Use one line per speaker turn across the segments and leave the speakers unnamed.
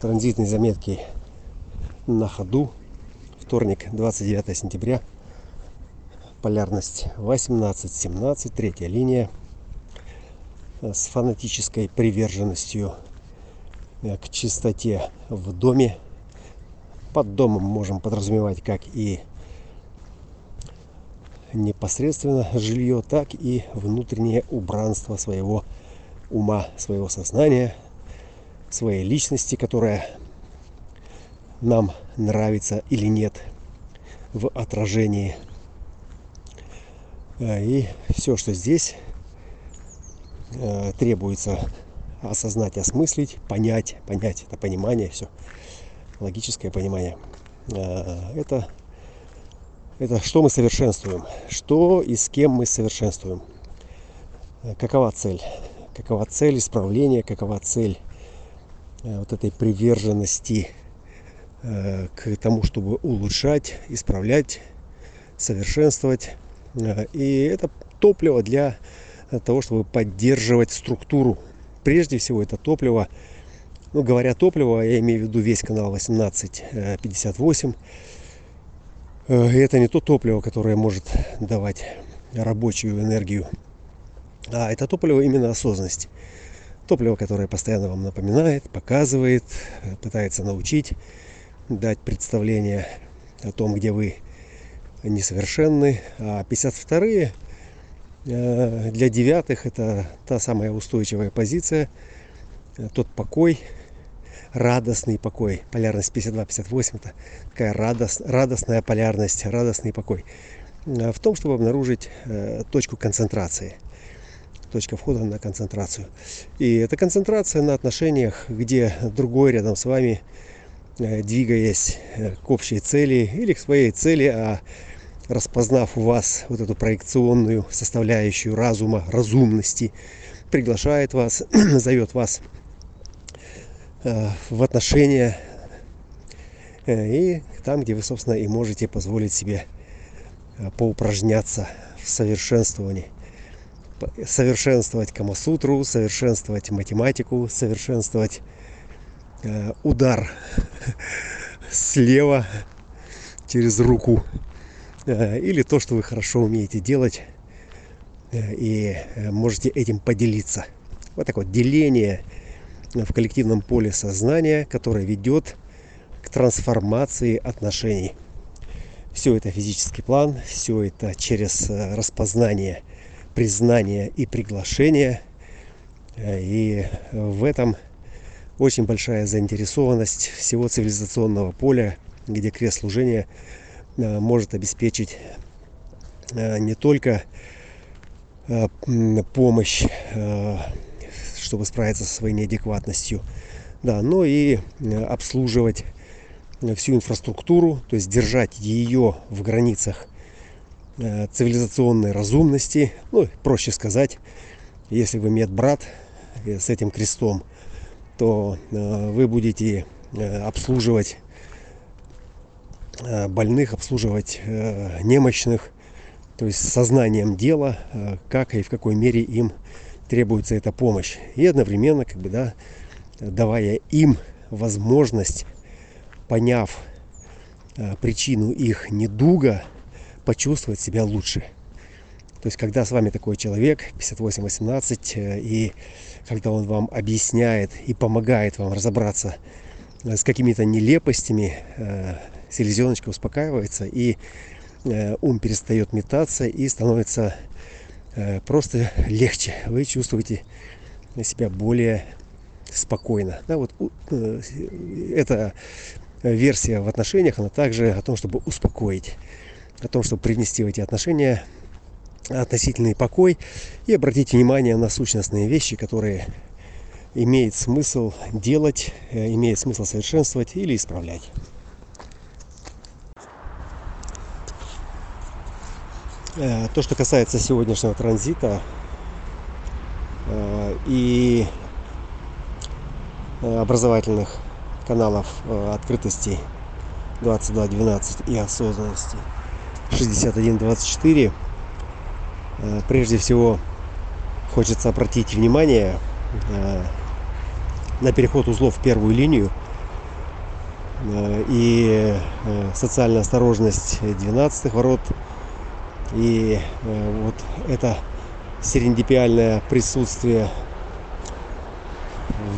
Транзитные заметки на ходу. Вторник, 29 сентября. Полярность 18-17, третья линия. С фанатической приверженностью э, к чистоте в доме. Под домом можем подразумевать как и непосредственно жилье, так и внутреннее убранство своего ума, своего сознания, своей личности, которая нам нравится или нет в отражении. Э, и все, что здесь э, требуется осознать, осмыслить, понять, понять это понимание, все логическое понимание. Э, это, это что мы совершенствуем, что и с кем мы совершенствуем, какова цель, какова цель исправления, какова цель вот этой приверженности Э, к тому, чтобы улучшать, исправлять, совершенствовать. Э, и это топливо для того, чтобы поддерживать структуру. Прежде всего это топливо, ну говоря топливо, я имею в виду весь канал 1858. Э, это не то топливо, которое может давать рабочую энергию, а это топливо именно осознанности. Топливо, которое постоянно вам напоминает, показывает, пытается научить дать представление о том, где вы несовершенны. А 52-е э, для девятых это та самая устойчивая позиция, тот покой, радостный покой. Полярность 52-58 это такая радост, радостная полярность, радостный покой. Э, в том, чтобы обнаружить э, точку концентрации. Точка входа на концентрацию. И это концентрация на отношениях, где другой рядом с вами – Э, двигаясь э, к общей цели или к своей цели, а распознав у вас вот эту проекционную составляющую разума, разумности, приглашает вас, зовет вас э, в отношения и там, где вы, собственно, и можете позволить себе поупражняться в совершенствовании. Совершенствовать Камасутру, совершенствовать математику, совершенствовать Э, удар слева через руку э, или то, что вы хорошо умеете делать э, и можете этим поделиться. Вот такое деление в коллективном поле сознания, которое ведет к трансформации отношений. Все это физический план, все это через распознание, признание и приглашение. И в этом очень большая заинтересованность всего цивилизационного поля, где крест служения э, может обеспечить э, не только э, помощь, чтобы справиться со своей неадекватностью, да, но и обслуживать всю инфраструктуру, то есть держать ее в границах цивилизационной разумности, ну, проще сказать, если вы медбрат с этим крестом – то э, вы будете э, обслуживать э, больных, обслуживать немощных, то есть сознанием дела, как и в какой мере им требуется эта помощь. И одновременно, как бы, да, давая им возможность, поняв причину их недуга, почувствовать себя лучше. То есть, когда с вами такой человек, 58-18, и когда он вам объясняет и помогает вам разобраться э, с какими-то нелепостями, э, селезеночка успокаивается, и э, ум перестает метаться и становится просто легче. Вы чувствуете себя более спокойно. Да, вот эта версия в отношениях, она также о том, чтобы успокоить, о том, чтобы привнести в эти отношения относительный покой и обратить внимание на сущностные вещи, которые имеет смысл делать, э, имеет смысл совершенствовать или исправлять. Э, то, что касается сегодняшнего транзита э, и образовательных каналов открытости 22.12 и осознанности 61.24 Э, прежде всего хочется обратить внимание э, на переход узлов в первую линию. И социальная осторожность 12 ворот. И вот это серендипиальное присутствие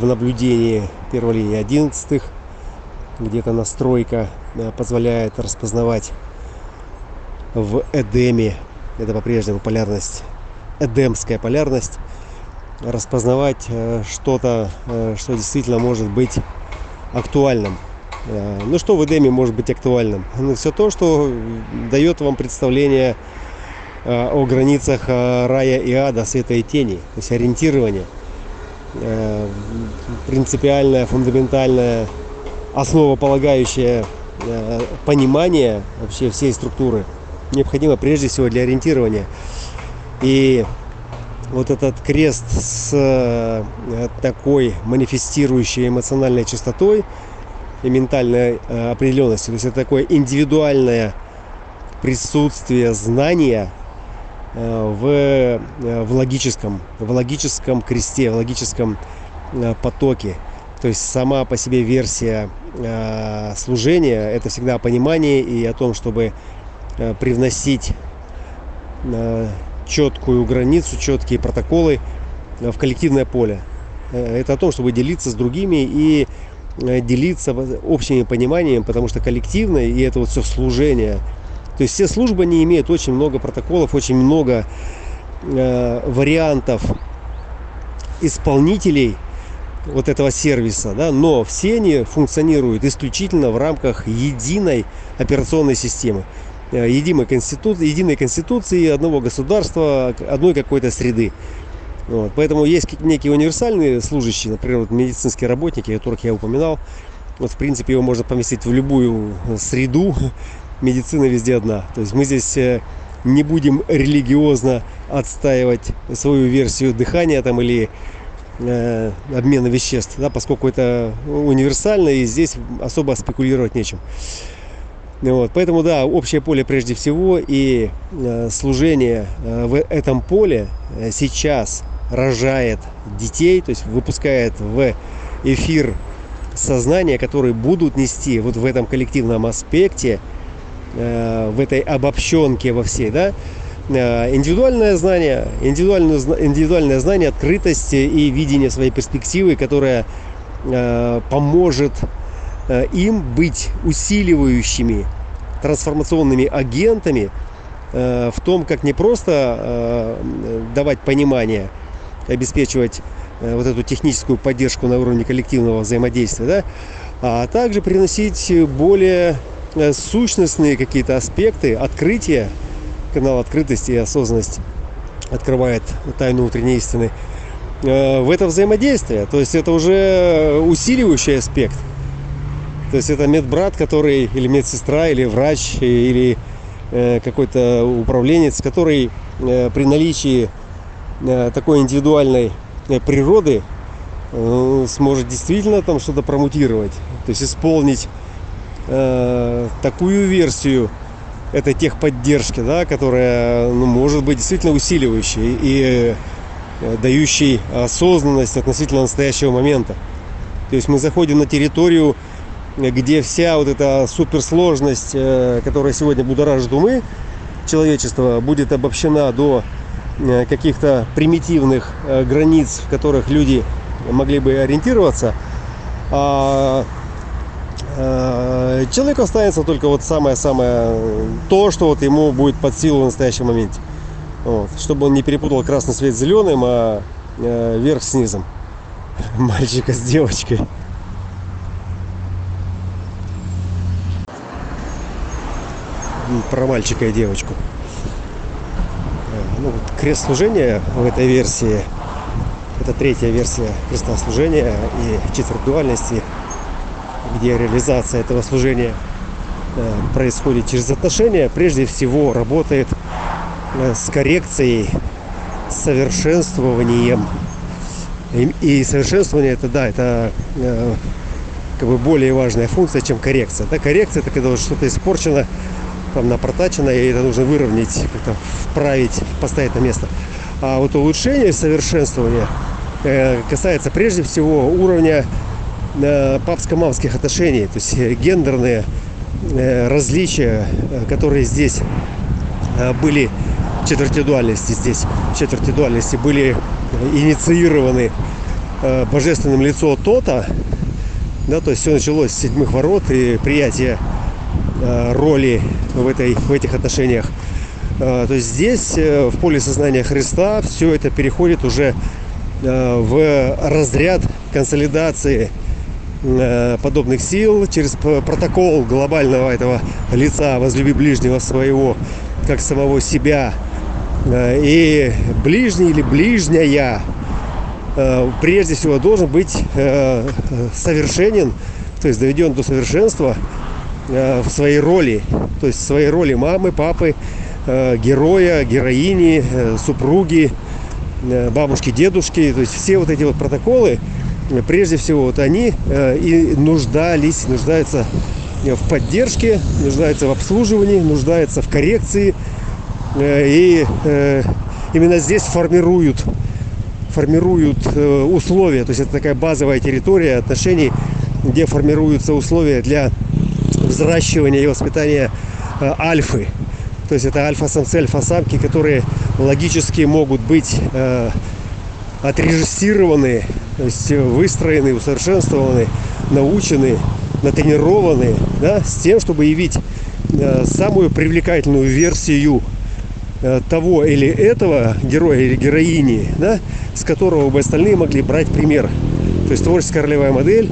в наблюдении первой линии 11 где-то настройка позволяет распознавать в Эдеме, это по-прежнему полярность, эдемская полярность, распознавать э, что-то, э, что действительно может быть актуальным. Э, ну что в Эдеме может быть актуальным? Ну, все то, что дает вам представление о границах рая и ада, света и тени, то есть ориентирование, принципиальное, фундаментальное, основополагающее понимание вообще всей структуры необходимо прежде всего для ориентирования. И вот этот крест с э, такой манифестирующей эмоциональной частотой и ментальной э, определенностью, то есть это такое индивидуальное присутствие знания э, в, в логическом, в логическом кресте, в логическом потоке. То есть сама по себе версия служения – это всегда понимание и о том, чтобы привносить четкую границу, четкие протоколы э, в коллективное поле. Э, это о том, чтобы делиться с другими и э, делиться общими пониманием, потому что коллективное и это вот все служение. То есть все службы не имеют очень много протоколов, очень много э, вариантов исполнителей вот этого сервиса, да, но все они функционируют исключительно в рамках единой операционной системы. Э, единой конституции, единой конституции одного государства, одной какой-то среды. Вот. Поэтому есть некие универсальные служащие, например, вот медицинские работники, которых я упоминал. Вот, в принципе, его можно поместить в любую среду. Медицина везде одна. То есть мы здесь э, не будем религиозно отстаивать свою версию дыхания там, или э, обмена веществ, да, поскольку это универсально и здесь особо спекулировать нечем. Вот, поэтому, да, общее поле прежде всего и э, служение э, в этом поле э, сейчас рожает детей, то есть выпускает в эфир сознания, которые будут нести вот в этом коллективном аспекте, э, в этой обобщенке во всей, да, э, индивидуальное знание, индивидуальное, индивидуальное знание, открытость и видение своей перспективы, которая э, поможет им быть усиливающими трансформационными агентами э, в том, как не просто э, давать понимание, обеспечивать вот эту техническую поддержку на уровне коллективного взаимодействия, да, а также приносить более сущностные какие-то аспекты открытия, канал открытости и осознанность открывает тайну внутренней истины, в это взаимодействие. То есть это уже усиливающий аспект – то есть это медбрат, который или медсестра, или врач, или э, какой-то управленец, который э, при наличии э, такой индивидуальной природы сможет действительно там что-то промутировать, то есть исполнить такую версию этой техподдержки, да, которая ну, может быть действительно усиливающей и дающей осознанность относительно настоящего момента. То есть мы заходим на территорию где вся вот эта суперсложность, э, которая сегодня будоражит умы человечества, будет обобщена до э, каких-то примитивных э, границ, в которых люди могли бы ориентироваться. А человеку останется только вот самое-самое то, что вот ему будет под силу в настоящем моменте. Вот. Чтобы он не перепутал красный свет с зеленым, а верх с низом. Мальчика с девочкой. Про мальчика и девочку. Э, ну, вот крест служения в этой версии, это третья версия креста служения и четверть дуальности, где реализация этого служения э, происходит через отношения, прежде всего работает э, с коррекцией, совершенствованием. И, совершенствование это да, это как бы более важная функция, чем коррекция. Да, коррекция это когда что-то испорчено, там напротачено, и это нужно выровнять, как-то вправить, поставить на место. А вот улучшение, совершенствование э, касается прежде всего уровня э, папско-мамских отношений, то есть э, гендерные э, различия, э, которые здесь э, были четверти дуальности здесь, четверти дуальности были инициированы божественным лицо Тота, да, то есть все началось с седьмых ворот и приятие э, роли в, этой, в этих отношениях. Э, то есть здесь, э, в поле сознания Христа, все это переходит уже э, в разряд консолидации э, подобных сил через протокол глобального этого лица возлюби ближнего своего как самого себя Э, и ближний или ближняя э, прежде всего должен быть э, совершенен, то есть доведен до совершенства э, в своей роли, то есть в своей роли мамы, папы, э, героя, героини, э, супруги, э, бабушки, дедушки, то есть все вот эти вот протоколы, э, прежде всего вот они э, и нуждались, нуждаются в поддержке, нуждаются в обслуживании, нуждаются в коррекции, Э, и э, именно здесь формируют формируют э, условия. То есть это такая базовая территория отношений где формируются условия для взращивания и воспитания альфы то есть это альфа-самцы, альфа-самки, которые логически могут быть э, отрежиссированы, то есть выстроены, усовершенствованы, научены, натренированы, да, с тем, чтобы явить э, самую привлекательную версию Э, того или этого героя или героини, да, с которого бы остальные могли брать пример. То есть творческая ролевая модель, э,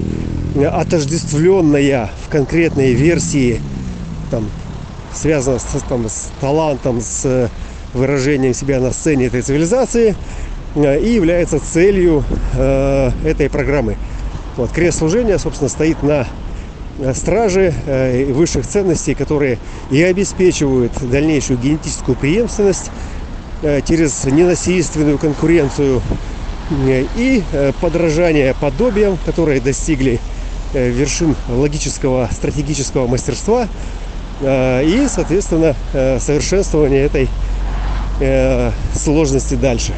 отождествленная в конкретной версии, там, связана с, там, с талантом, с э, выражением себя на сцене этой цивилизации и является целью э, этой программы. Вот, крест служения, собственно, стоит на Э, стражи э, высших ценностей, которые и обеспечивают дальнейшую генетическую преемственность э, через ненасильственную конкуренцию и подражание подобиям, которые достигли вершин логического стратегического мастерства и, соответственно, совершенствование этой сложности дальше.